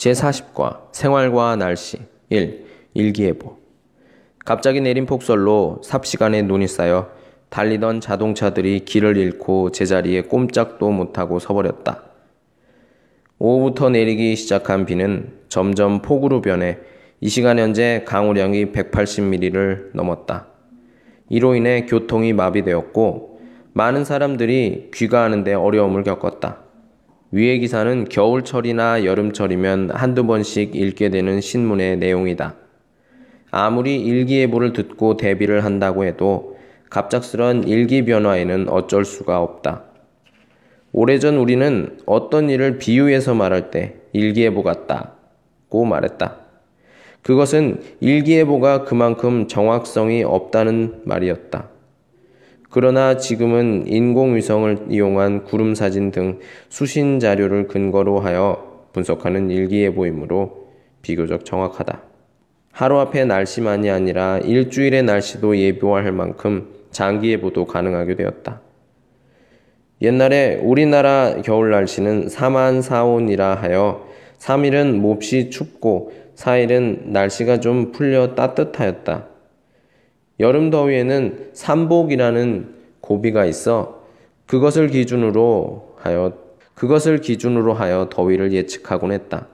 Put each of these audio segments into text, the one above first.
제40과 생활과 날씨 1. 일기예보 갑자기 내린 폭설로 삽시간에 눈이 쌓여 달리던 자동차들이 길을 잃고 제자리에 꼼짝도 못하고 서버렸다. 오후부터 내리기 시작한 비는 점점 폭우로 변해 이 시간 현재 강우량이 180mm를 넘었다. 이로 인해 교통이 마비되었고 많은 사람들이 귀가하는데 어려움을 겪었다. 위의 기사는 겨울철이나 여름철이면 한두 번씩 읽게 되는 신문의 내용이다. 아무리 일기예보를 듣고 대비를 한다고 해도 갑작스런 일기 변화에는 어쩔 수가 없다. 오래전 우리는 어떤 일을 비유해서 말할 때 일기예보 같다고 말했다. 그것은 일기예보가 그만큼 정확성이 없다는 말이었다. 그러나 지금은 인공위성을 이용한 구름 사진 등 수신 자료를 근거로 하여 분석하는 일기예보이므로 비교적 정확하다. 하루 앞의 날씨만이 아니라 일주일의 날씨도 예보할 만큼 장기예보도 가능하게 되었다. 옛날에 우리나라 겨울 날씨는 사만사온이라 하여 3일은 몹시 춥고 4일은 날씨가 좀 풀려 따뜻하였다. 여름 더위에는 삼복이라는 고비가 있어 그것을 기준으로 하여 그것을 기준으로 하여 더위를 예측하곤 했다.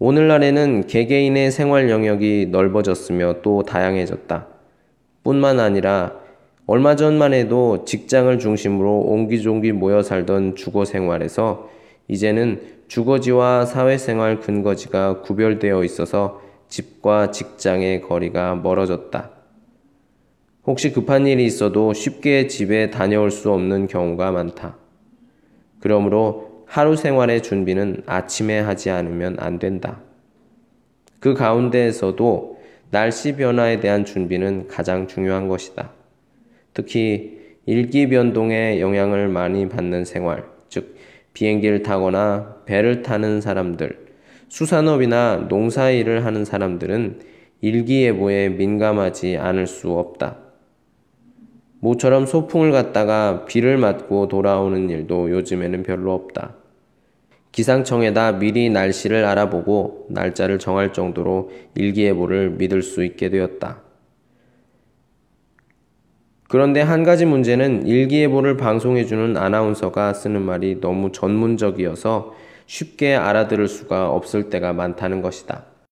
오늘날에는 개개인의 생활 영역이 넓어졌으며 또 다양해졌다. 뿐만 아니라 얼마 전만 해도 직장을 중심으로 옹기종기 모여 살던 주거 생활에서 이제는 주거지와 사회생활 근거지가 구별되어 있어서 집과 직장의 거리가 멀어졌다. 혹시 급한 일이 있어도 쉽게 집에 다녀올 수 없는 경우가 많다. 그러므로 하루 생활의 준비는 아침에 하지 않으면 안 된다. 그 가운데에서도 날씨 변화에 대한 준비는 가장 중요한 것이다. 특히 일기 변동에 영향을 많이 받는 생활, 즉 비행기를 타거나 배를 타는 사람들, 수산업이나 농사 일을 하는 사람들은 일기예보에 민감하지 않을 수 없다. 모처럼 소풍을 갔다가 비를 맞고 돌아오는 일도 요즘에는 별로 없다. 기상청에다 미리 날씨를 알아보고 날짜를 정할 정도로 일기예보를 믿을 수 있게 되었다. 그런데 한 가지 문제는 일기예보를 방송해주는 아나운서가 쓰는 말이 너무 전문적이어서 쉽게 알아들을 수가 없을 때가 많다는 것이다.